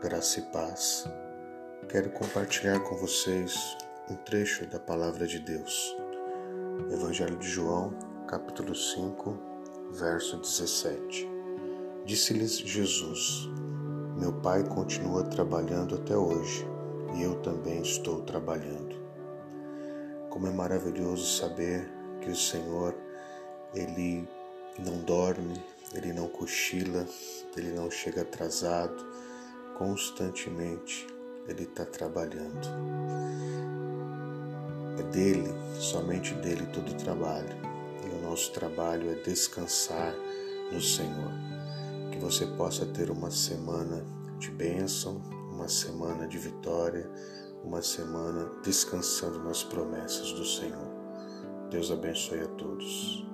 graça e paz. Quero compartilhar com vocês um trecho da palavra de Deus. Evangelho de João, capítulo 5, verso 17. Disse-lhes Jesus: Meu Pai continua trabalhando até hoje, e eu também estou trabalhando. Como é maravilhoso saber que o Senhor, ele não dorme, ele não cochila, ele não chega atrasado, constantemente ele está trabalhando. É dele, somente dele todo o trabalho. E o nosso trabalho é descansar no Senhor. Que você possa ter uma semana de bênção, uma semana de vitória, uma semana descansando nas promessas do Senhor. Deus abençoe a todos.